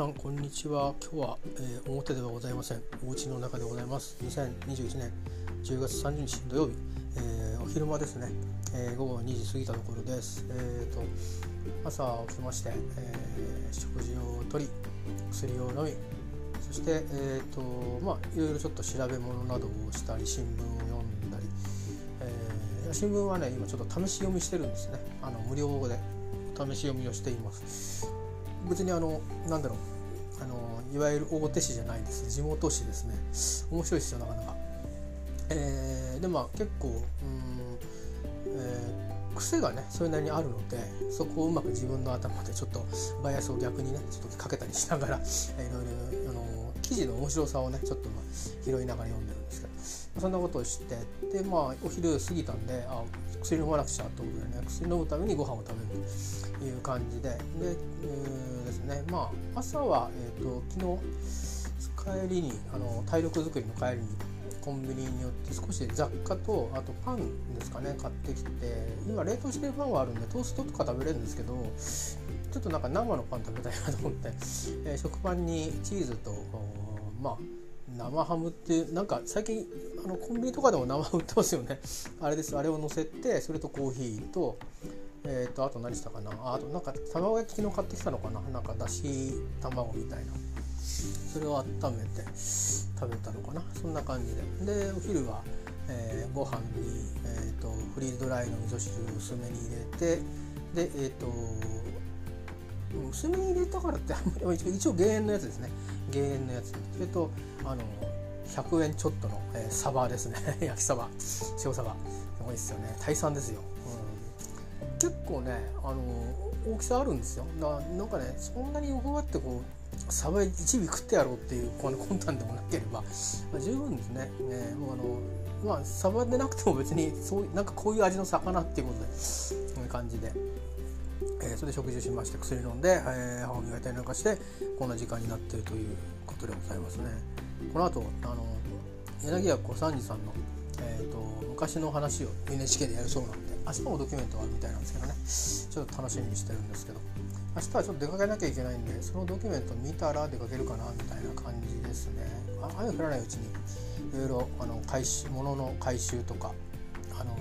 さんこんにちは。今日は、えー、表ではございません。お家の中でございます。2021年10月30日土曜日、えー、お昼間ですね、えー、午後2時過ぎたところです。えーと朝起きまして、え食事をとり薬を飲みそしてえーとまあいろいろちょっと調べ物などをしたり新聞を読んだり、え新聞はね今ちょっと試し読みしてるんですね。あの無料で試し読みをしています。別にあのなんだろう。いわゆる大手紙じゃないです地元紙ですね。面白いですよなかなか。えー、でまあ結構うん、えー、癖がねそれなりにあるのでそこをうまく自分の頭でちょっとバイアスを逆にねちょっとかけたりしながら、えー、いろいろあの記事の面白さをねちょっと、まあ、拾いながら読んでるんですけど。そんなことをしてでまあお昼過ぎたんであ薬飲まなくちゃということでね薬飲むためにご飯を食べるという感じで。で、えー、ですね。まあ朝は、えーと、昨日帰りにあの体力づくりの帰りにコンビニによって少し雑貨とあとパンですかね買ってきて今冷凍してるパンはあるんでトーストとか食べれるんですけどちょっとなんか生のパン食べたいなと思って、えー、食パンにチーズとまあ生ハムっていうなんか最近あのコンビニとかでも生売ってますよね。あれです。あれを乗せてそれとコーヒーとえーと、あと何したかな？あとなんか卵焼き昨日買ってきたのかな？なんかだし卵みたいな。それを温めて食べたのかな？そんな感じで。でお昼は、えー、ご飯に、えーと、フリードライの味噌汁を薄めに入れてでえっ、ー、と薄めに入れたからってあんまり一応減塩のやつですね。減塩のやつ。それとあの100円ちょっとの、えー、サバですね。焼きサバ。塩サバ。すごいですよね。大産ですよ、結構ねあの大きさあるんですよななんかねそんなに横がってこうサバ1尾食ってやろうっていうこの魂胆でもなければ、まあ、十分ですねねもうあのまあサバでなくても別にそうなんかこういう味の魚っていうことでこういう感じでえー、それで食事しまして薬飲んで、えー、歯を磨いたりなんかしてこんな時間になっているということでございますね。この後あの柳家小三治さんの、えーと、昔の話を NHK でやるそうなんで明日もドキュメントがあるみたいなんですけどね。ちょっと楽しみにしてるんですけど。明日はちょっと出かけなきゃいけないんでそのドキュメント見たら出かけるかなみたいな感じですね。雨降らないうちにいろいろあの回収物の回収とかあの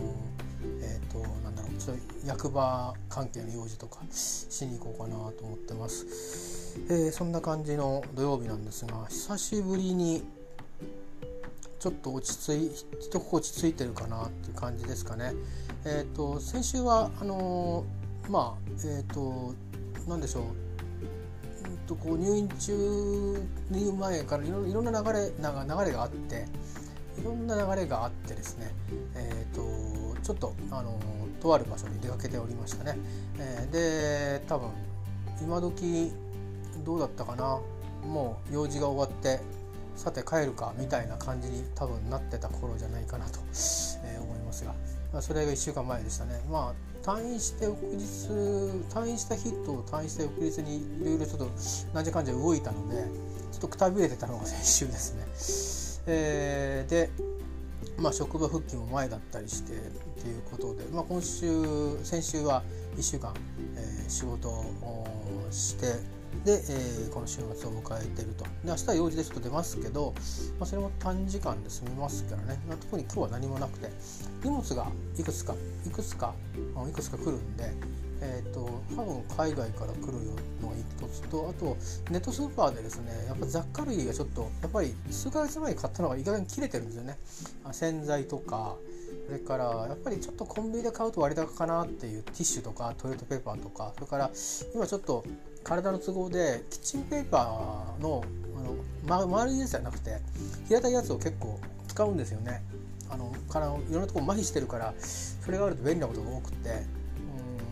えっ、ー、となんだろうちょっと役場関係の用事とかしに行こうかなと思ってます、えー、そんな感じの土曜日なんですが久しぶりにちょっと落ち着い一心落ち着いてるかなっていう感じですかね。えっ、ー、と先週はあのまあえっ、と何でしょう。とこう入院中入院前からいろいろんな流れな流れがあっていろんな流れがあってですね、えーと、ちょっとあのとある場所に出かけておりましたね。えー、で多分今時どうだったかな。もう用事が終わってさて帰るかみたいな感じに多分なってた頃じゃないかなと、えー、思いますが、まあ、それが1週間前でしたね。まあ退院して翌日退院した日と退院した翌日にいろいろちょっと何時間じゃ動いたのでちょっとくたびれてたのが先週ですね。えー、で、まあ、職場復帰も前だったりしてっていうことで、まあ、今週先週は1週間、えー、仕事をしてで、えー、この週末を迎えてると。で明日は用事でちょっと出ますけど、まあ、それも短時間で済みますからね、まあ、特に今日は何もなくて。荷物がいくつかいくつかいくつか来るんでえーと、多分海外から来るのが一つとあとネットスーパーでですねやっぱ雑貨類がちょっとやっぱり数ヶ月前に買ったのがいい加減切れてるんですよね。洗剤とかそれからやっぱりちょっとコンビニで買うと割高かなっていうティッシュとかトイレットペーパーとかそれから今ちょっと体の都合でキッチンペーパーのあの、ま、丸いやつじゃなくて平たいやつを結構使うんですよね。あのからいろんなところ麻痺してるからそれがあると便利なことが多くて。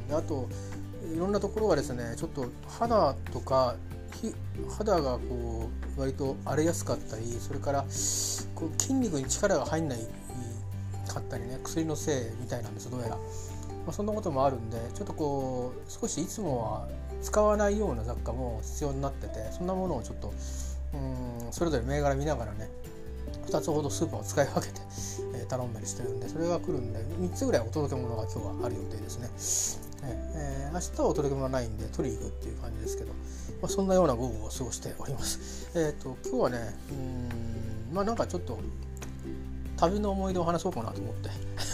であといろんなところがですねちょっと肌とか肌がこう割と荒れやすかったりそれからこう筋肉に力が入んないかったりね薬のせいみたいなんですどうやら、まあ、そんなこともあるんでちょっとこう少しいつもは使わないような雑貨も必要になっててそんなものをちょっとうんそれぞれ銘柄見ながらね2つほどスーパーを使い分けて、え頼んだりしてるんでそれが来るんで3つぐらいお届け物が今日はある予定ですね。えー、明日はお届け物はないんで取りに行くっていう感じですけど、まあ、そんなような午後を過ごしております。えっ、ー、と今日はねうんまあなんかちょっと旅の思い出を話そうかなと思って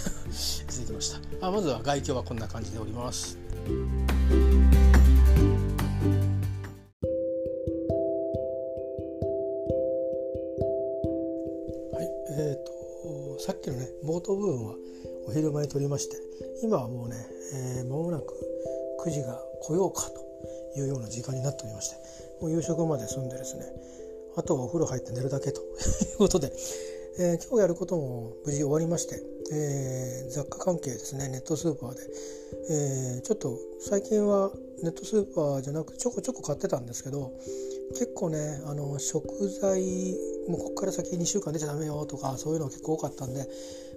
続きましたあまずは外境はこんな感じでおります冒頭部分はお昼前に撮りまして今はもうね、えー、間もなく9時が来ようかというような時間になっておりましてもう夕食まで済んでですねあとはお風呂入って寝るだけと いうことで、えー、今日やることも無事終わりまして、えー、雑貨関係ですねネットスーパーで、えー、ちょっと最近はネットスーパーじゃなくちょこちょこ買ってたんですけど結構ねあの食材もうここから先2週間出ちゃダメよとかそういうの結構多かったんで、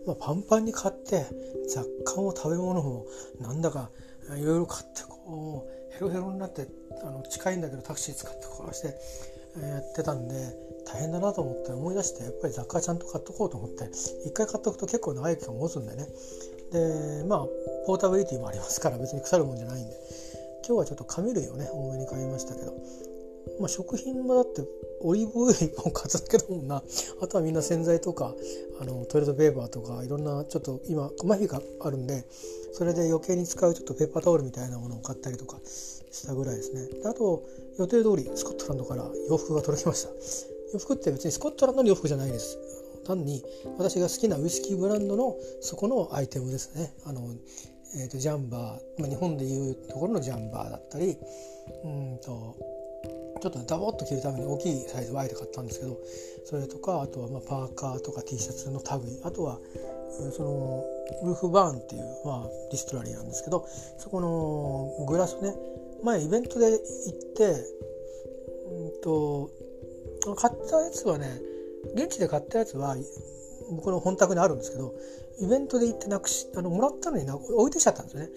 まあ、パンパンに買って雑貨も食べ物もなんだかいろいろ買ってこうヘロヘロになってあの近いんだけどタクシー使ってこうしてやってたんで大変だなと思って思い出してやっぱり雑貨ちゃんと買っとこうと思って一回買っとくと結構長い期間持つんでね。でまあポータビリティもありますから別に腐るもんじゃないんで。今日はちょっと紙類をね多めに買いましたけど。まあ、食品もだってオリーブオイル1本買っただけだもんな。あとはみんな洗剤とかあのトイレットペーパーとかいろんなちょっと今麻痺があるんでそれで余計に使うちょっとペーパータオルみたいなものを買ったりとかしたぐらいですね。あと予定通りスコットランドから洋服が届きました。洋服って別にスコットランドの洋服じゃないです。単に私が好きなウイスキーブランドのそこのアイテムですね。あの、えーと、ジャンバー、まあ、日本でいうところのジャンバーだったりうんとちょっとダボっと着るために大きいサイズ Y で買ったんですけどそれとかあとはまパーカーとか T シャツの類。あとはそのウルフバーンっていう、まあ、ディストラリーなんですけどそこのグラスね。前イベントで行ってうんと買ったやつはね現地で買ったやつは僕の本宅にあるんですけどイベントで行ってなくしあのもらったのにな置いてきちゃったんですよね。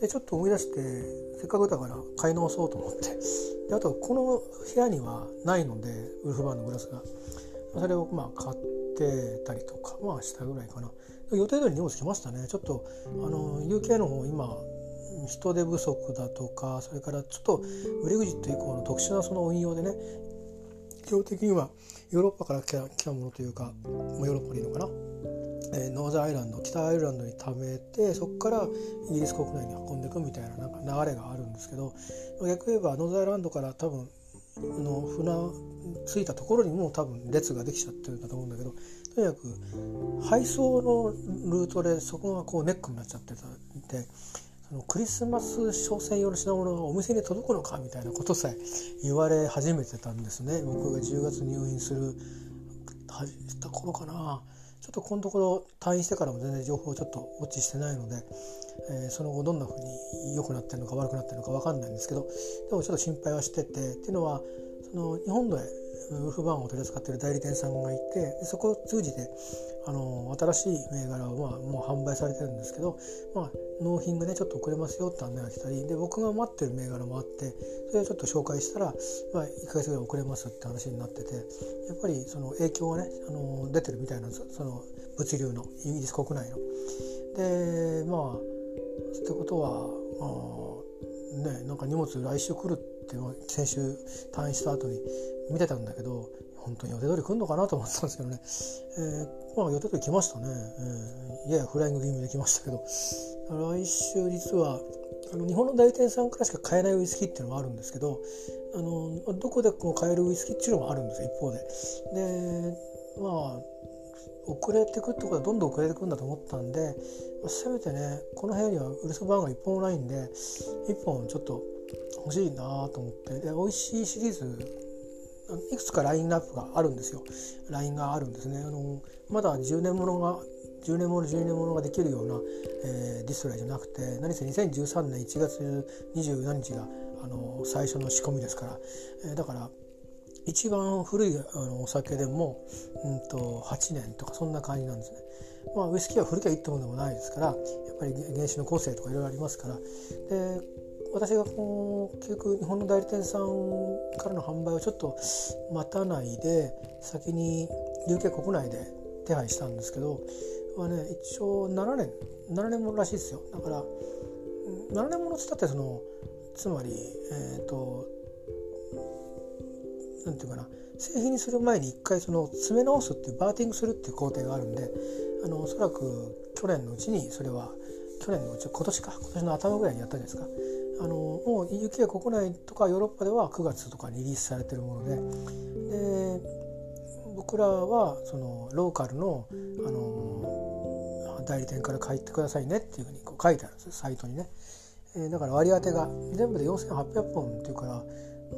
でちょっと思い出してせっかくだから買い直そうと思って。であとこの部屋にはないのでウルフバーンのグラスが。それをまあ買ってたりとかまあしたぐらいかな。予定通り荷物来ましたね。ちょっとあの UK の方今人手不足だとかそれからちょっとブレグジット以降の特殊なその運用でね基本的にはヨーロッパから来た来たものというかヨーロッパにいるのかな、えー、ノーザンアイランド北アイルランドに貯めてそこからイギリス国内に運んでいくみたいななんか流れがあるんですけど逆に言えばノーザンアイランドから多分の船着いたところにも多分列ができちゃってるんだと思うんだけどとにかく配送のルートでそこがこうネックになっちゃってたんでそのクリスマス商戦用の品物がお店に届くのかみたいなことさえ言われ始めてたんですね。僕が10月入院するした頃かな。ちょっとこのところ退院してからも全然情報をちょっとウォッチしてないので、えー、その後どんな風に良くなってるのか悪くなってるのか分かんないんですけどでもちょっと心配はしててっていうのはその日本でウルフバーンを取り扱っている代理店さんがいてそこを通じてあの新しい銘柄はもう販売されてるんですけど、まあ、納品がねちょっと遅れますよって案内が来たりで僕が待ってる銘柄もあってそれをちょっと紹介したら、まあ、1ヶ月ぐらい遅れますって話になっててやっぱりその影響がねあの出てるみたいなんですその物流のイギリス国内の。でまあってことはあねなんか荷物来週来るって先週退院した後に見てたんだけど本当に予定通り来るのかなと思ってたんですけどね、えー、まあ予定通り来ましたね、えー、ややフライング気味で来ましたけど。来週実はあの日本の代理店さんからしか買えないウイスキーっていうのもあるんですけどあのどこでも買えるウイスキーっていうのもあるんです一方で。でまあ遅れてくってことはどんどん遅れてくんだと思ったんで、まあ、せめてねこの部屋にはウルスバーガー1本もないんで1本ちょっと欲しいなと思って。で美味しいシリーズいくつかラインナップがあるんですよ。ラインがあるんですね。あのまだ10年ものが10年もの12年ものができるような、えー、 distillery じゃなくて何せ2013年1月24日があの最初の仕込みですから、えー、だから一番古いあのお酒でも、うんと、8年とかそんな感じなんですね。まあ、ウイスキーは古きゃいいってものでもないですからやっぱり原酒の個性とかいろいろありますから。で私がこう結局日本の代理店さんからの販売をちょっと待たないで先に UK 国内で手配したんですけどはね一応7年7年もらしいですよ。だから7年ものつったってそのつまりえっ、ー、となんていうかな製品にする前に一回その詰め直すっていうバーティングするっていう工程があるんであのおそらく去年のうちにそれは去年のうち今年か今年の頭ぐらいにやったじゃないですか。あのもう UK 国内とかヨーロッパでは9月とかにリリースされてるもので。で僕らはそのローカルのあの代理店から帰ってくださいねっていうふうにこう書いてあるんですサイトにね、えー、だから割り当てが全部で4800本っていうから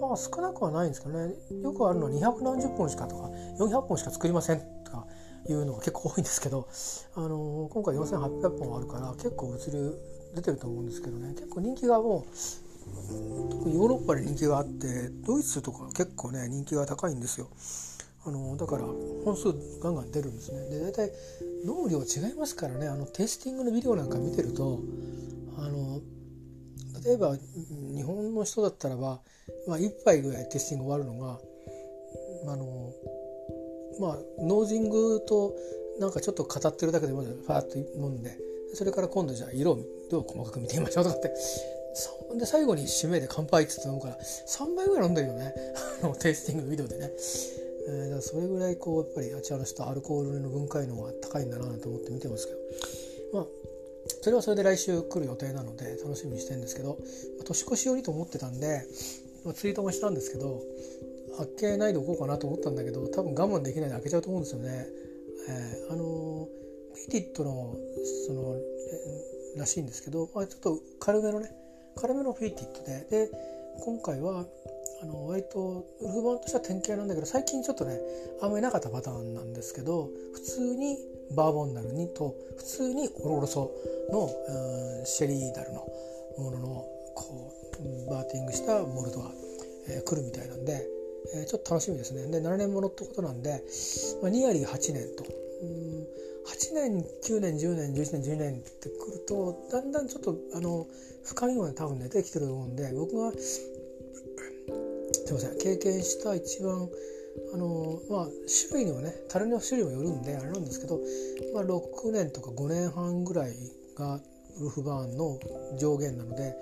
まあ少なくはないんですけどね。よくあるのは2何十本しかとか400本しか作りませんとかいうのが結構多いんですけど、あの今回4800本あるから結構物流出てると思うんですけどね結構人気がもう特にヨーロッパで人気があってドイツとか結構ね人気が高いんですよ。あのだから本数ガンガン出るんですね。で大体農量違いますからねあのテイスティングのビデオなんか見てるとあの例えば日本の人だったらば、まあ、1杯ぐらいテイスティング終わるのがあのまあノージングとなんかちょっと語ってるだけでもファーッと飲んでそれから今度じゃあ色を細かく見てみましょうとかって。で最後に締めで乾杯って飲むから3杯ぐらい飲んでるよね。テイスティングのビデオでね、えー、だからそれぐらいこうやっぱりあちらの人アルコールの分解能が高いんだなと思って見てますけど。まあそれはそれで来週来る予定なので楽しみにしてるんですけど。年越しよりと思ってたんで、まあ、ツイートもしたんですけど開けないでおこうかなと思ったんだけど多分我慢できないで開けちゃうと思うんですよね。えー、あのピティットのそのらしいんですけど、ちょっと軽めのね軽めのフィーティットでで今回はあの割とウルフ版としては典型なんだけど最近ちょっとねあんまりなかったパターンなんですけど普通にバーボンダルにと普通にオロロソの、うん、シェリーダルのもののこうバーティングしたモルトが、えー、来るみたいなんで、えー、ちょっと楽しみですねで7年ものってことなんで、まあ、ニアリー8年と。うん8年9年10年11年12年ってくるとだんだんちょっとあの深みが多分出てきてると思うんで僕がすいません経験した一番あのまあ種類にもね樽の種類もよるんであれなんですけど、まあ、6年とか5年半ぐらいがウルフバーンの上限なので、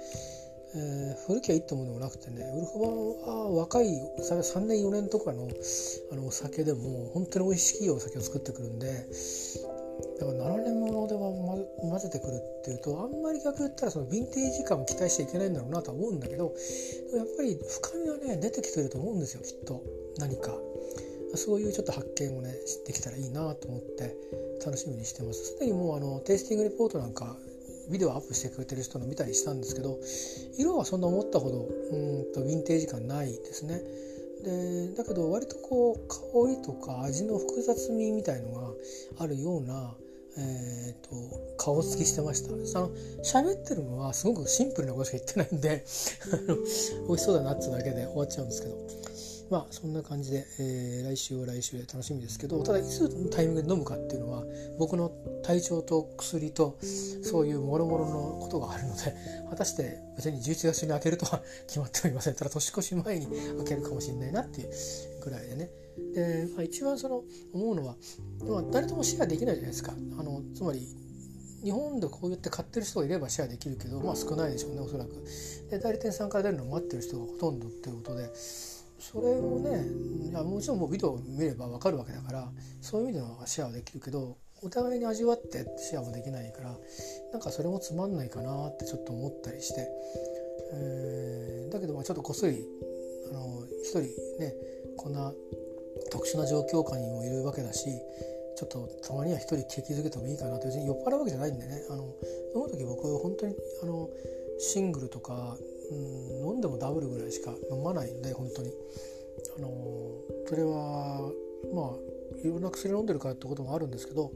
えー、古きゃいいってものでもなくてねウルフバンは若い3年4年とかのあのお酒でも本当に美味しいお酒を作ってくるんでだから7年ものでは混ぜてくるっていうとあんまり逆言ったらそのヴィンテージ感を期待しちゃいけないんだろうなとは思うんだけどやっぱり深みはね出てきてると思うんですよきっと。何か。そういうちょっと発見をねできたらいいなと思って楽しみにしてます。すでにもうあのテイスティングレポートなんかビデオアップしてくれてる人の見たりしたんですけど色はそんな思ったほどうんとヴィンテージ感ないですね。でだけど割とこう香りとか味の複雑味みたいのがあるようなえーと、顔つきしてました。その喋ってるのはすごくシンプルなことしか言ってないんで 美味しそうだなってだけで終わっちゃうんですけど。まあそんな感じで、えー、来週は来週で楽しみですけどただいつのタイミングで飲むかっていうのは僕の体調と薬とそういうもろもろのことがあるので果たして別に11月に開けるとは決まっておりません。ただ年越し前に開けるかもしれないなっていうぐらいでね。で、まあ、一番その思うのは、まあ、誰ともシェアできないじゃないですか。あのつまり日本でこうやって買ってる人がいればシェアできるけどまあ少ないでしょうねおそらく。で代理店さんから出るのを待ってる人がほとんどっていうことでそれもねいやもちろんもうビデオを見れば分かるわけだからそういう意味ではシェアはできるけどお互いに味わってシェアもできないからなんかそれもつまんないかなってちょっと思ったりして、えー、だけどまあちょっとこっそりあの一人ねこんな特殊な状況下にもいるわけだしちょっとたまには一人景気づけてもいいかなって別に酔っ払うわけじゃないんでね。あの飲む時僕本当にあのシングルとか、うん、飲んでもダブルぐらいしか飲まないんで本当に。あのそれはまあいろんな薬飲んでるからってこともあるんですけど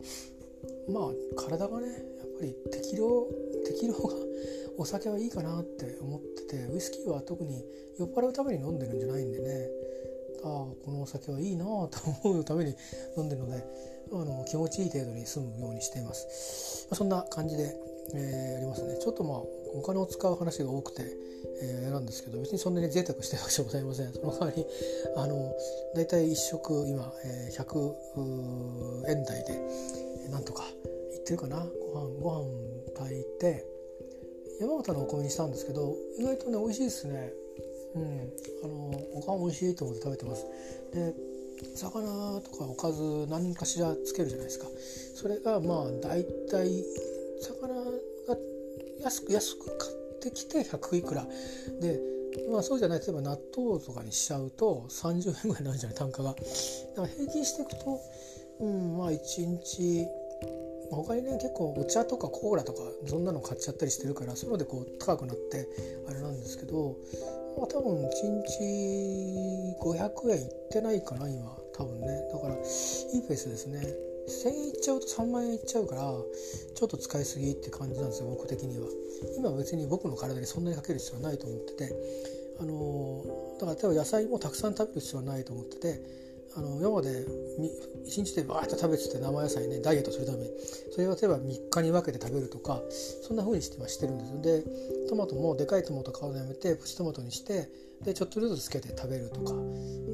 まあ体がねやっぱり適量適量が お酒はいいかなって思っててウイスキーは特に酔っ払うために飲んでるんじゃないんでね。ああこのお酒はいいなあと思うために飲んでるのであの気持ちいい程度に済むようにしています、まあ、そんな感じで、えー、やりますね。ちょっとまあお金を使う話が多くて、えー、なんですけど別にそんなに贅沢してるわけじゃございません。その代わりあの大体1食今、えー、100円台でなんとかいってるかな？ご飯ご飯炊いて山形のお米にしたんですけど意外とね美味しいですね。うん。あのおかん美味しいと思って食べてます。で魚とかおかず何かしらつけるじゃないですか。それがまあ大体魚安く安く買ってきて100いくら。でまあそうじゃない例えば納豆とかにしちゃうと30円ぐらいになるじゃない単価が。だから平均していくとうんまあ1日他にね結構お茶とかコーラとかそんなの買っちゃったりしてるからそういうのでこう高くなってあれなんですけど、まあ、多分1日500円いってないかな今。多分ね。だからいいペースですね。1000円いっちゃうと3万円いっちゃうからちょっと使いすぎって感じなんですよ僕的には。今は別に僕の体にそんなにかける必要はないと思ってて。あのだから例えば野菜もたくさん食べる必要はないと思ってて。あの今まで1日でバーッと食べてて生野菜ねダイエットするために。それを例えば3日に分けて食べるとかそんな風にしてはしてるんですよ。でトマトもでかいトマト買うのやめてプチトマトにしてでちょっとずつつけて食べるとか。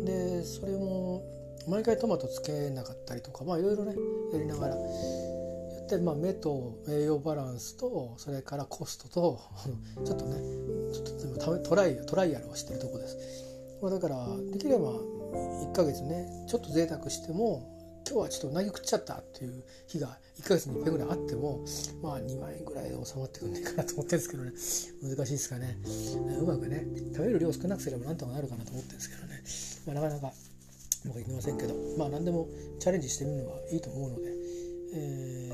でそれも毎回トマトつけなかったりとかまあいろいろねやりながら。やって、まあ、目と栄養バランスとそれからコストと ちょっとねちょっとトライトライアルをしてるとこです。まあ、だからできれば1ヶ月ねちょっと贅沢しても今日はちょっとうなぎ食っちゃったっていう日が1ヶ月に1回ぐらいあってもまあ2万円ぐらいで収まってくんねえかなと思ってるんですけどね。難しいですかね。うまくね食べる量少なくすればなんとかなるかなと思ってるんですけどね、まあ、なかなかうまくいきませんけどまあ何でもチャレンジしてみるのはいいと思うので、え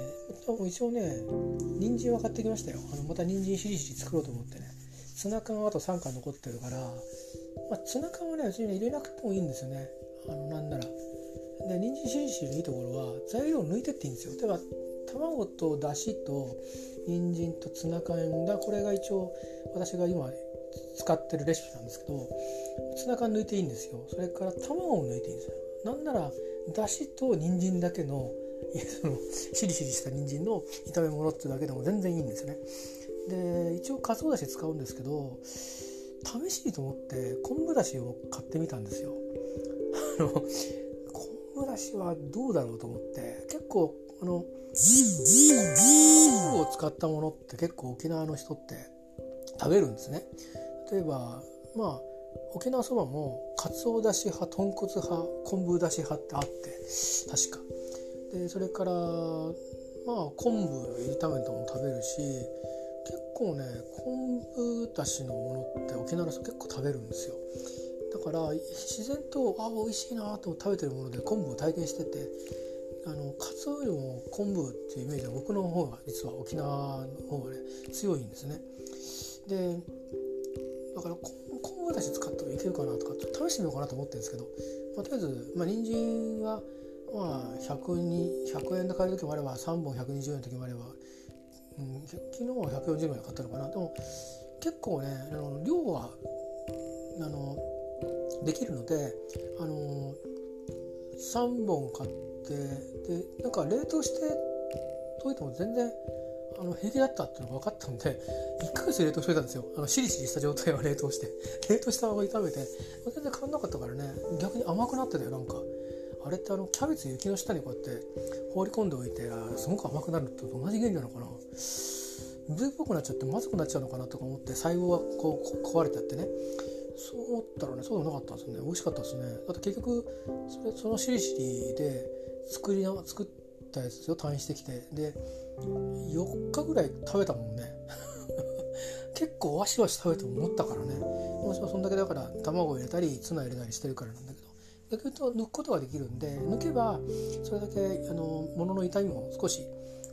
ー、一応ね人参は買ってきましたよ。あのまた人参しりしり作ろうと思ってね。ツナ缶はあと3缶残ってるからまあ、ツナ缶はね別に、ね、入れなくてもいいんですよね。あのなんなら。で人参しりしりのいいところは材料を抜いてっていいんですよ。例えば卵とだしと人参とツナ缶だこれが一応私が今使ってるレシピなんですけどツナ缶抜いていいんですよそれから卵も抜いていいんですよなんならだしと人参だけのそのしりしりした人参の炒め物っていうだけでも全然いいんですよねで一応かつおだし使うんですけど試しにと思って昆布だしを買ってみたんですよ。あの昆布だしはどうだろうと思って結構あの昆布を使ったものって結構沖縄の人って食べるんですね。例えばまあ沖縄そばもかつおだし派豚骨派昆布だし派ってあって確か。でそれからまあ昆布炒めたも食べるし結構ね昆布だしのものって沖縄の人結構食べるんですよだから自然とあ美味しいなと食べてるもので昆布を体験しててあのカツオよりも昆布っていうイメージは僕の方が実は沖縄の方がね強いんですねでだから昆布だし使ってもいけるかなとかちょっと試してみようかなと思ってるんですけど、まあ、とりあえず、まあ、人参はまあ100に100円で買える時もあれば3本120円の時もあればうん、昨日は140円ぐらい買ったのかな。でも結構ねあの量はあのできるのであの3本買ってでなんか冷凍してといても全然あの平気だったっていうのが分かったんで1ヶ月冷凍しといたんですよ。あのシリシリした状態は冷凍して。冷凍したまま炒めて全然変わんなかったからね逆に甘くなってたよなんか。あれってあのキャベツ雪の下にこうやって放り込んでおいてすごく甘くなると同じ原理なのかな。水っぽくなっちゃってまずくなっちゃうのかなとか思って細胞がこう壊れてってね。そう思ったらねそうでもなかったんですよね。美味しかったですね。だって結局それそのしりしりで作りな作ったやつを退院してきて。で4日ぐらい食べたもんね。結構わしわし食べても思ったからね。私はそんだけだから卵を入れたりツナ入れたりしてるからなんだけど。逆に言うと抜くことができるんで抜けばそれだけあの物の痛みも少し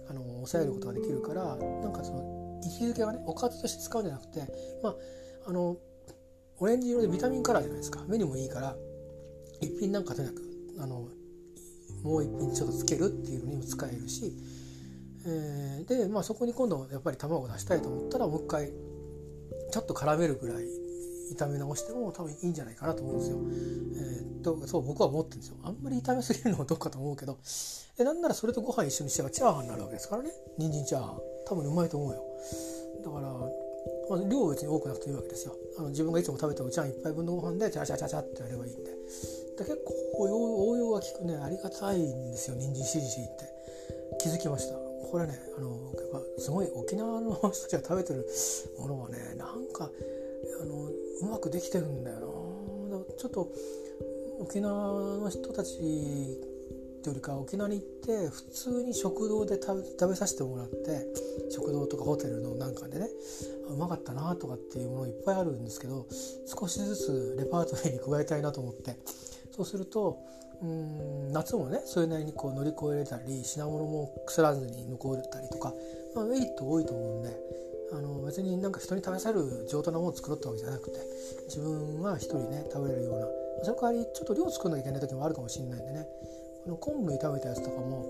あの抑えることができるからなんかその生きづけはねおかずとして使うんじゃなくてまああのオレンジ色でビタミンカラーじゃないですか。目にもいいから一品なんかとにかくあのもう一品ちょっとつけるっていうのにも使えるし、えー、で、まあ、そこに今度やっぱり卵を出したいと思ったらもう一回ちょっと絡めるぐらい炒め直しても多分いいんじゃないかなと思うんですよ。えー、とそう僕は思ってるんですよ。あんまり炒めすぎるのはどうかと思うけどえなんならそれとご飯一緒にしてばチャーハンになるわけですからね。人参チャーハン。多分うまいと思うよ。だからまあ、量は別に多くなくていいわけですよ。あの自分がいつも食べてお茶碗一杯分のご飯でチャチャチャチャってやればいいんで。で結構応用が効くねありがたいんですよ。人参しりしりって。気づきました。これねあのやっぱすごい沖縄の人たちが食べてるものはねなんかあのうまくできてるんだよな。ちょっと沖縄の人たちってよりか沖縄に行って普通に食堂で食べさせてもらって食堂とかホテルのなんかでねうまかったなとかっていうものいっぱいあるんですけど少しずつレパートリーに加えたいなと思って。そうするとうん夏もねそれなりにこう乗り越えれたり品物も腐らずに残れたりとか、まあ、メリット多いと思うんであの別になんか人に食べされる上等なものを作ろうってわけじゃなくて自分は一人ね食べれるようなその代わりちょっと量作んなきゃいけない時もあるかもしれないんでねこの昆布炒めたやつとかも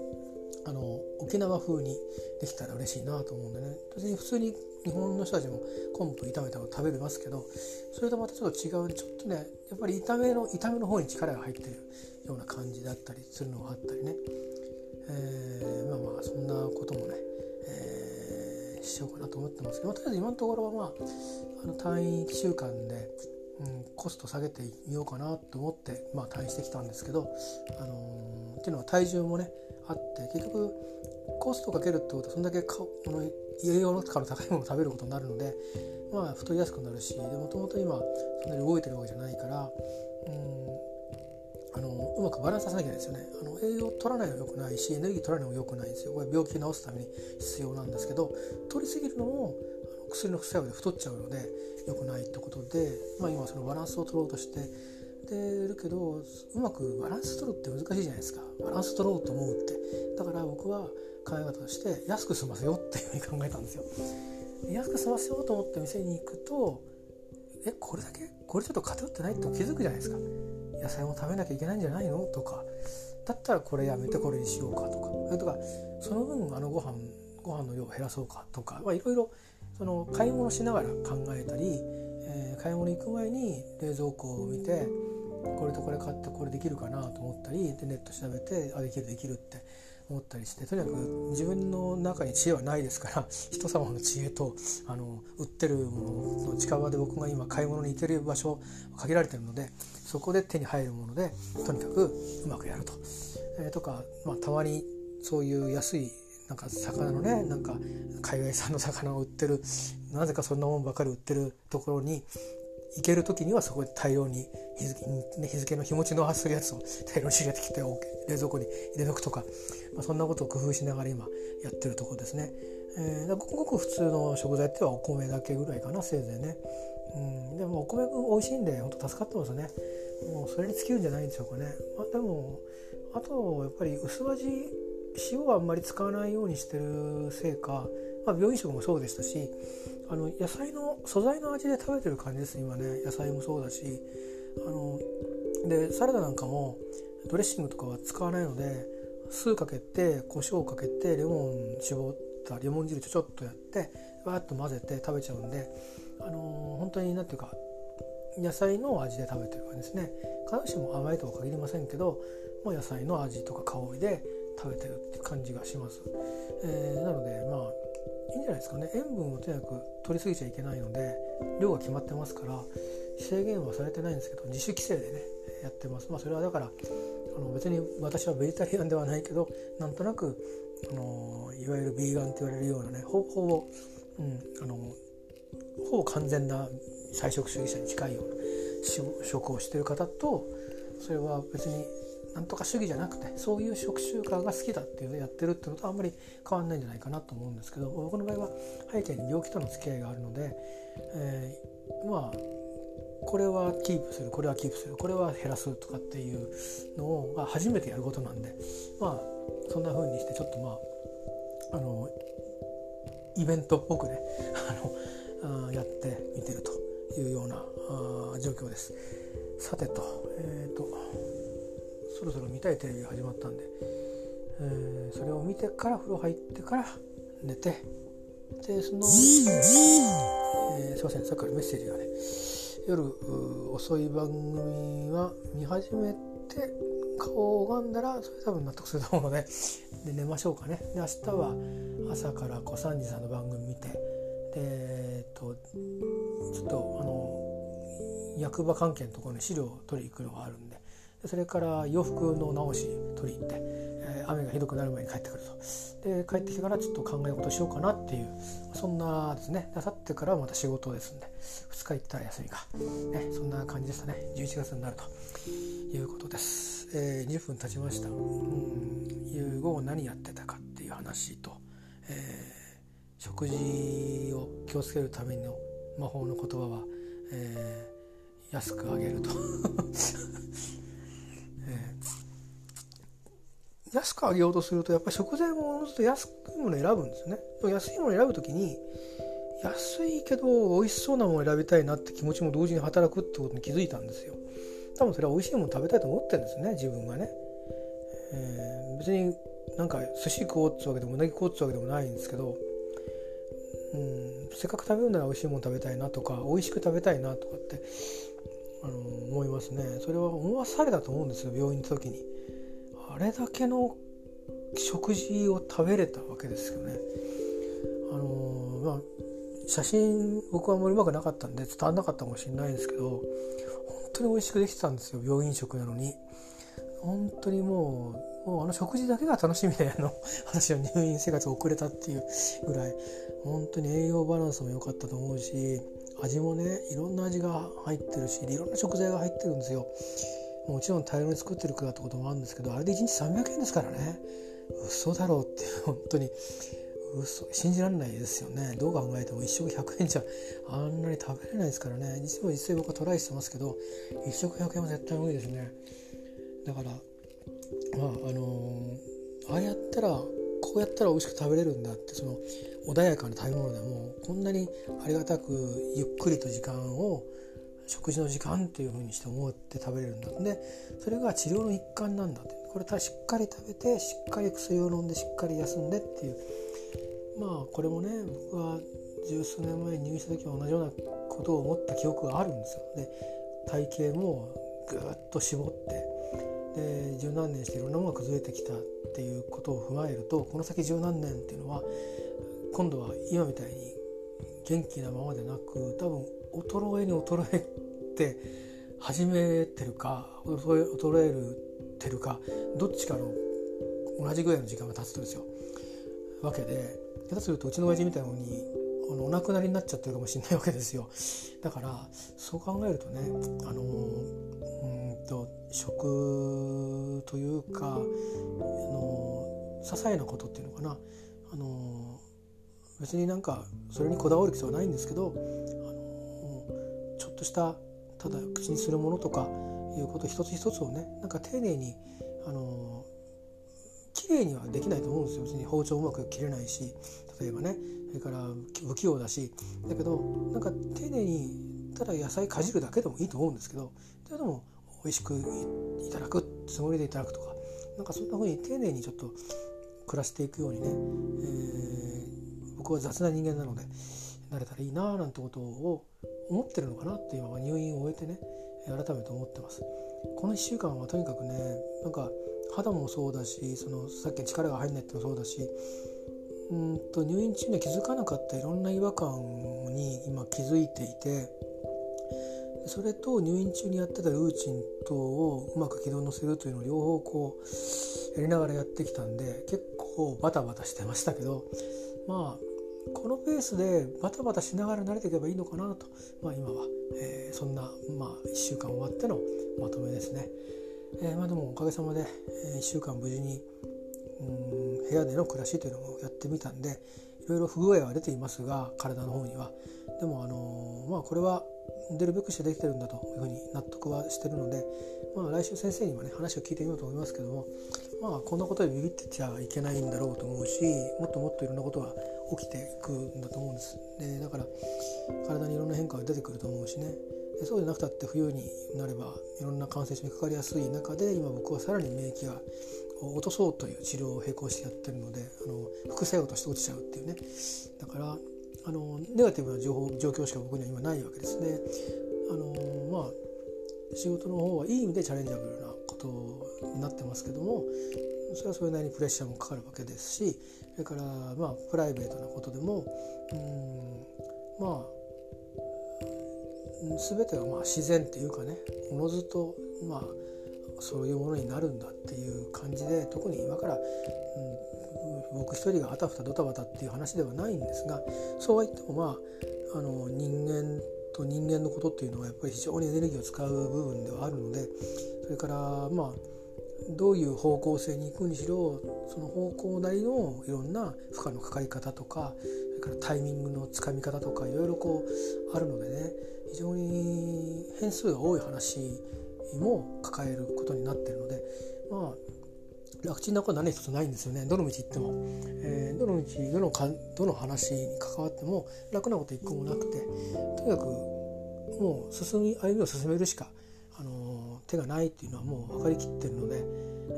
あの沖縄風にできたら嬉しいなと思うんでね。別に普通に日本の人たちも昆布炒めたの食べれますけどそれとまたちょっと違うちょっとねやっぱり炒めの炒めの方に力が入ってるような感じだったりするのがあったりね、えー、まあまあそんなこともね、えー、しようかなと思ってますけど、まあ、とりあえず今のところはまああの退院1週間で、うん、コスト下げてみようかなと思って、まあ、退院してきたんですけど、あのー、っていうのは体重もねあって結局コストかけるってことはそんだけかこの栄養の価の高いものを食べることになるので、まあ、太りやすくなるしもともと今そんなに動いてるわけじゃないから、うんあのうまくバランスさせなきゃいけないですよね。あの栄養を取らないのも良くないしエネルギー取らないのも良くないですよ。これ病気治すために必要なんですけど取りすぎるのもあの薬の副作用で太っちゃうので良くないってことで、まあ、今そのバランスを取ろうとしてでるけどうまくバランス取るって難しいじゃないですか。バランス取ろうと思うって。だから僕は考え方として安く済ませようっていうふうに考えたんですよ。安く済ませようと思って店に行くとえこれだけこれちょっと偏ってないって気づくじゃないですか。野菜も食べなきゃいけないんじゃないの？とか。だったらこれやめてこれにしようかとか。それとかその分あのご飯ご飯の量を減らそうかとか。いろいろその買い物しながら考えたり、えー、買い物行く前に冷蔵庫を見てこれとこれ買ってこれできるかなと思ったりでネット調べてあできるできるって思ったりしてとにかく自分の中に知恵はないですから 人様の知恵とあの売ってるものの近場で僕が今買い物に行ける場所限られてるのでそこで手に入るものでとにかくうまくやると。えー、とか、まあ、たまにそういう安いなんか魚のねなんか海外産の魚を売ってるなぜかそんなもんばかり売ってるところに行ける時にはそこで大量に日付,、日付の日持ちのするやつを大量に仕入れてきて冷蔵庫に入れとくとか、まあ、そんなことを工夫しながら今やってるところですね。えー、ごくごく普通の食材ってはお米だけぐらいかなせいぜいね。うん、でもお米美味しいんで本当助かってますね。もうそれに尽きるんじゃないんでしょうかね。まあ、でもあとやっぱり薄味塩はあんまり使わないようにしてるせいか、まあ、病院食もそうでしたしあの野菜の素材の味で食べてる感じです。今ね野菜もそうだしあのでサラダなんかもドレッシングとかは使わないので酢かけて胡椒をかけてレモン絞ったレモン汁ちょちょっとやってわーっと混ぜて食べちゃうんであの本当に何ていうか野菜の味で食べてる感じですね。必ずしも甘いとは限りませんけどもう野菜の味とか香りで食べてるって感じがします、えー、なのでまあいいんじゃないですかね。塩分をとにかく取りすぎちゃいけないので量が決まってますから制限はされてないんですけど自主規制でねやってます。まあそれはだからあの別に私はベジタリアンではないけどなんとなくあのいわゆるビーガンって言われるようなねほぼほぼ、うん、あのほぼ完全な菜食主義者に近いような食をしてる方とそれは別になんとか主義じゃなくてそういう食習慣が好きだっていうのをやってるっていうのとあんまり変わんないんじゃないかなと思うんですけど僕の場合は背景に病気との付き合いがあるので、えー、まあこれはキープするこれはキープするこれは減らすとかっていうのが初めてやることなんでまあそんな風にしてちょっとまああのイベントっぽくね あのやってみてるというような状況です。さてと,、えーとそろそろ見たいテレビが始まったんで、えー、それを見てから風呂入ってから寝てでその、えー、すいませんさっきからメッセージがね夜遅い番組は見始めて顔を拝んだらそれ多分納得すると思うのでで寝ましょうかね。で明日は朝から小三治さんの番組見てでえっとちょっとあの役場関係のところに資料を取りに行くのがあるんでそれから洋服の直し取り行って、えー、雨がひどくなる前に帰ってくると。で帰ってきてからちょっと考え事しようかなっていうそんなですね。あさってからまた仕事ですんで2日行ったら休みが、ね、そんな感じでしたね。11月になるということです、えー、20分経ちました。うん。午後何やってたかっていう話と、えー、食事を気をつけるための魔法の言葉は、えー、安くあげると。安くあげようとするとやっぱり食材もおのずと安いものを選ぶんですね。安いものを選ぶ時に安いけど美味しそうなものを選びたいなって気持ちも同時に働くってことに気づいたんですよ。多分それは美味しいもの食べたいと思ってるんですね自分がね、えー、別になんか寿司食おうってわけでもうなぎ食おうってわけでもないんですけどうんせっかく食べるなら美味しいもの食べたいなとか美味しく食べたいなとかってあの思いますね。それは思わされたと思うんですよ病院の時に。あれだけの食事を食べれたわけですよね。あのまあ写真僕はあんまりうまくなかったんで伝わんなかったかもしれないんですけど本当に美味しくできてたんですよ病院食なのに。本当にもうもうあの食事だけが楽しみであの私は入院生活を送れたっていうぐらい。本当に栄養バランスも良かったと思うし味もねいろんな味が入ってるしいろんな食材が入ってるんですよ。もちろん大量に作ってる蔵ってこともあるんですけどあれで1日300円ですからね。嘘だろうって本当に。嘘信じられないですよね。どう考えても1食100円じゃあんなに食べれないですからね。実は実際僕はトライしてますけど1食100円は絶対無理ですね。だからまああのー、ああやったらこうやったら美味しく食べれるんだってその穏やかな食べ物でもこんなにありがたくゆっくりと時間を食事の時間っていうふうにして思って食べれるんだでそれが治療の一環なんだって。これしっかり食べてしっかり薬を飲んでしっかり休んでっていう。まあこれもね僕は十数年前に入院した時は同じようなことを思った記憶があるんですよ。で体型もぐっと絞って。で十何年していろんなものが崩れてきたっていうことを踏まえるとこの先十何年っていうのは今度は今みたいに元気なままでなく多分衰えに衰えて始めてるか衰えるてるかどっちかの同じぐらいの時間が経つとですよ。わけで下手するとうちの親父みたいなのにあのお亡くなりになっちゃってるかもしれないわけですよ。だからそう考えるとねあのうんと食というかあの些細なことっていうのかな。あの別になんかそれにこだわる必要はないんですけどちょっとしたただ口にするものとかいうこと一つ一つをねなんか丁寧にあの綺麗にはできないと思うんですよ。別に包丁うまく切れないし例えばね。それから不器用だし。だけどなんか丁寧にただ野菜かじるだけでもいいと思うんですけどそれでも美味しくいただくつもりでいただくとか。なんかそんな風に丁寧にちょっと暮らしていくようにね、えー、僕は雑な人間なのでなれたらいいななんてことを思ってるのかなって今は入院を終えてね改めて思ってます。この1週間はとにかくねなんか肌もそうだしそのさっき力が入んないってもそうだしうんと入院中には気づかなかったいろんな違和感に今気づいていてそれと入院中にやってたルーチン等をうまく軌道に乗せるというのを両方こうやりながらやってきたんで結構バタバタしてましたけどまあこのペースでバタバタしながら慣れていけばいいのかなと、まあ、今は、えー、そんな、まあ、1週間終わってのまとめですね。えー、まあ、でもおかげさまで、えー、1週間無事にうん部屋での暮らしというのをやってみたんでいろいろ不具合は出ていますが体の方には。でも、あのまあ、これは出るべくしてできてるんだというふうに納得はしてるので、まあ、来週先生にもね話を聞いてみようと思いますけどもまあこんなことでビビってちゃいけないんだろうと思うしもっともっといろんなことが起きていくんだと思うんです。でだから体にいろんな変化が出てくると思うしね。でそうでなくたって冬になればいろんな感染症にかかりやすい中で今僕はさらに免疫が落とそうという治療を並行してやってるのであの副作用として落ちちゃうっていうね。だからあのネガティブな情報状況しか僕には今ないわけですね。あのまあ仕事の方はいい意味でチャレンジャブルなことになってますけどもそれはそれなりにプレッシャーもかかるわけですしそれからまあプライベートなことでもうんまあ全てがまあ自然っていうかねおのずとまあそういうものになるんだっていう感じで特に今から、うん、僕一人があたふたドタバタっていう話ではないんですがそうは言ってもまああの人間と人間のことっていうのはやっぱり非常にエネルギーを使う部分ではあるのでそれからまあどういう方向性に行くにしろその方向なりのいろんな負荷のかかり方とかそれからタイミングのつかみ方とかいろいろこうあるのでね非常に変数が多い話も抱えることになってるのでまあ楽ちんなことは何一つないんですよね。どの道行っても、えー、どの道どのかどの話に関わっても楽なこと一個もなくてとにかくもう進み歩みを進めるしか、手がないっていうのはもう分かりきってるので、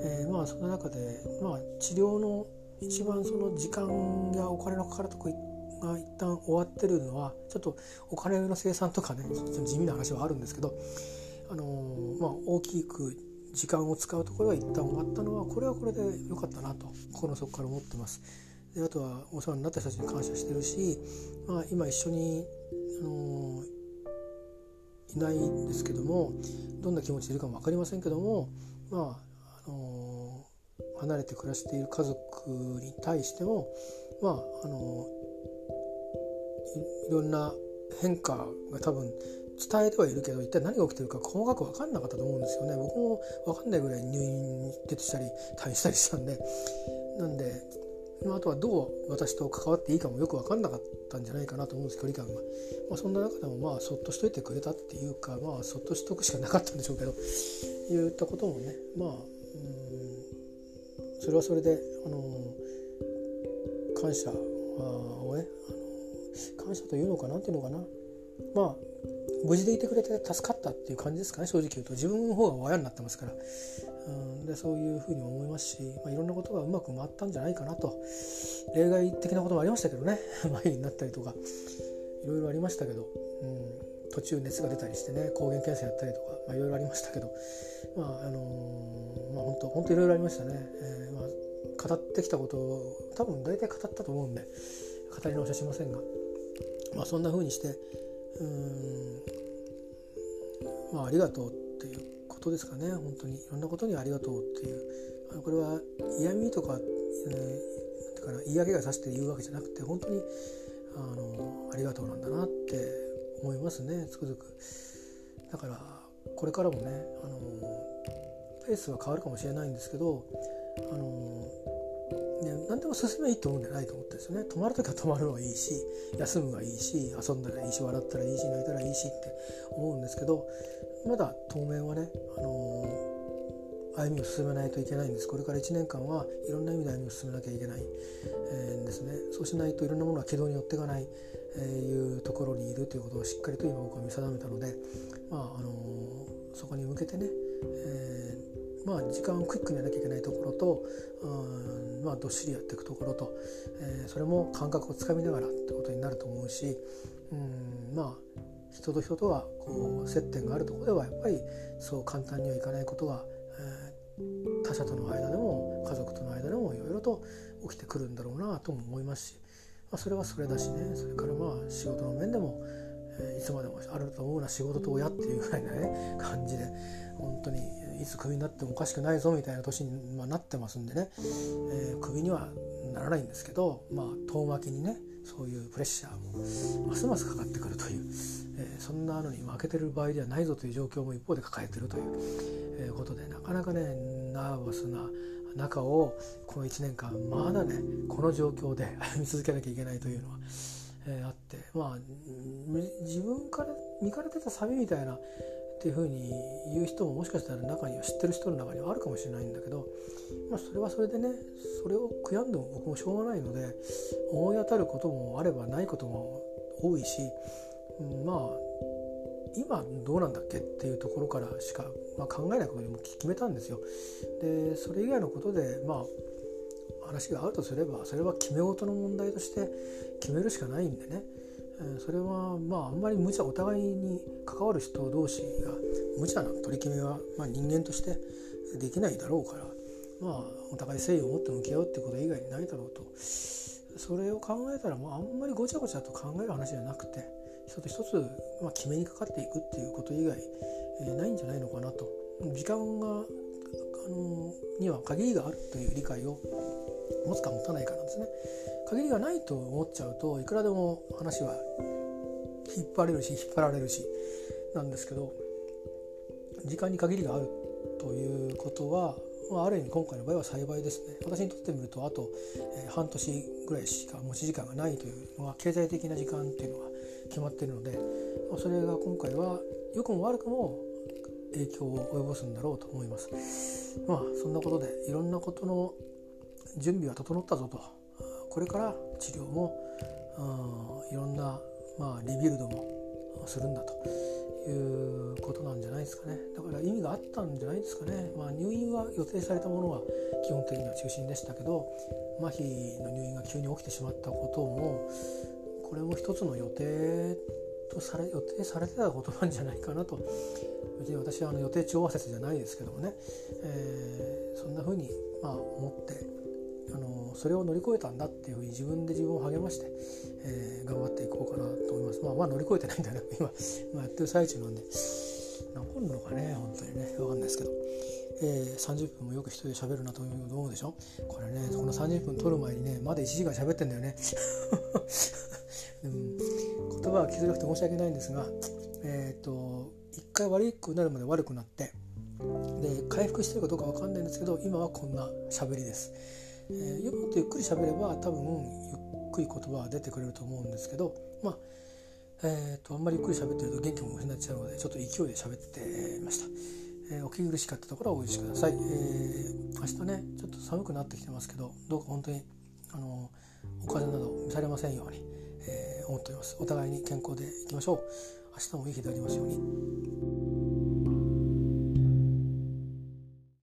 えー、まあその中で、まあ、治療の一番その時間やお金のかかるとこが一旦終わってるのはちょっとお金の生産とかね地味な話はあるんですけどあのまあ、大きく時間を使うところは一旦終わったのはこれはこれで良かったなと心の底から思ってます。であとはお世話になった人たちに感謝してるし、まあ、今一緒に、あのいないんですけどもどんな気持ちでいるかも分かりませんけども、まああの離れて暮らしている家族に対しても、まああのいろんな変化が多分伝えてはいるけど一体何が起きてるか細かく分かんなかったと思うんですよね。僕も分かんないぐらい入院出てしたり退院したりしたんで。なんであとはどう私と関わっていいかもよく分かんなかったんじゃないかなと思うんです距離感が、まあ、そんな中でもまあそっとしといてくれたっていうかまあそっとしとくしかなかったんでしょうけど言ったこともねまあうんそれはそれであの感謝をねあの感謝というのかなっていうのかな。まあ無事でいてくれて助かったっていう感じですかね正直言うと。自分の方が親になってますから、うん、でそういうふうに思いますし、まあ、いろんなことがうまく回ったんじゃないかなと。例外的なこともありましたけどね。前になったりとかいろいろありましたけど、うん、途中熱が出たりしてね抗原検査やったりとか、まあ、いろいろありましたけど。まああのー、まあ本当本当いろいろありましたね、えー、まあ、語ってきたことを多分大体語ったと思うんで語り直しはしませんが、まあ、そんな風にしてうん。まあありがとうっていうことですかね。本当に。いろんなことにありがとうっていう。これは嫌味とか、えー、だから言い訳がさして言うわけじゃなくて本当にあのありがとうなんだなって思いますね。つくづく。だからこれからもねあのペースは変わるかもしれないんですけどあの、何でも進めばいいと思うんじゃないと思ってるんですよね。止まる時は止まるのがいいし休むがいいし遊んだらいいし笑ったらいいし泣いたらいいしって思うんですけどまだ当面はね、あのー、歩みを進めないといけないんです。これから1年間はいろんな意味で歩みを進めなきゃいけない、えー、ですね。そうしないといろんなものが軌道に乗っていかない、えー、いうところにいるということをしっかりと今僕は見定めたので、まああのー、そこに向けてね、えー、まあ時間をクイックにやらなきゃいけないところと、うんまあ、どっしりやっていくところと、えー、それも感覚をつかみながらってことになると思うしうんまあ人と人とはこう接点があるところではやっぱりそう簡単にはいかないことが、えー、他者との間でも家族との間でもいろいろと起きてくるんだろうなとも思いますし、まあ、それはそれだしね。それからまあ仕事の面でも、いつまでもあると思うな仕事と親っていうぐらいなね感じで。本当にいつクビになってもおかしくないぞみたいな年に、まあ、なってますんでね、えー、クビにはならないんですけど、まあ、遠巻きにねそういうプレッシャーもますますかかってくるという、えー、そんなのに負けてる場合ではないぞという状況も一方で抱えてるという、えー、ことでなかなかねナーバスな中をこの1年間まだねこの状況で歩み続けなきゃいけないというのは、えー、あってまあ自分から見かれてたサビみたいなっていうふうに言う人ももしかしたら中には知ってる人の中にはあるかもしれないんだけど、まあ、それはそれでねそれを悔やんでも僕もしょうがないので思い当たることもあればないことも多いし、まあ今どうなんだっけっていうところからしか、まあ、考えないことにも決めたんですよ。でそれ以外のことでまあ話が合うとすればそれは決め事の問題として決めるしかないんでね。それはまああんまり無茶お互いに関わる人同士が無茶な取り決めは、まあ、人間としてできないだろうからまあお互い誠意を持って向き合うってこと以外にないだろうと。それを考えたらもうあんまりごちゃごちゃと考える話じゃなくて一つ一つ、まあ、決めにかかっていくっていうこと以外、えー、ないんじゃないのかなと。時間があのには限りがあるという理解を持つか持たないかなんですね。限りがないと思っちゃうといくらでも話は引っ張れるし引っ張られるしなんですけど時間に限りがあるということは、まあ、ある意味今回の場合は幸いですね私にとってみるとあと、え、半年ぐらいしか持ち時間がないというのは経済的な時間っていうのが決まっているので、まあ、それが今回は良くも悪くも影響を及ぼすんだろうと思います。まあそんなことでいろんなことの準備は整ったぞと。これから治療もいろんな、まあ、リビルドもするんだと。いうことなんじゃないですかね。だから意味があったんじゃないですかね、まあ、入院は予定されたものは基本的には中心でしたけど麻痺の入院が急に起きてしまったこともこれも一つの予定とされ予定されてたことなんじゃないかなと。別に私はあの予定調和説じゃないですけどもね、えー、そんな風にまあ思ってあのそれを乗り越えたんだっていうふうに自分で自分を励まして、えー、頑張っていこうかなと思います。まあまあ乗り越えてないんだよね。今今やってる最中なんで。残るのかね本当にね。分かんないですけど、えー、30分もよく一人で喋るなと思うでしょ？これねこの30分撮る前にねまだ1時間喋ってんだよね、言葉は聞きづらくて申し訳ないんですがえっ、ー、と一回悪くなるまで悪くなってで回復してるかどうか分かんないんですけど今はこんな喋りです。えー、もっとゆっくり喋れば多分ゆっくり言葉は出てくれると思うんですけどまあえーと、あんまりゆっくり喋ってると元気も失っちゃうのでちょっと勢いで喋ってました、えー、お聞き苦しかったところはお許しください、えー、明日ねちょっと寒くなってきてますけどどうか本当にあのお風邪など召されませんように、えー、思っております。お互いに健康でいきましょう。明日もいい日でありますように。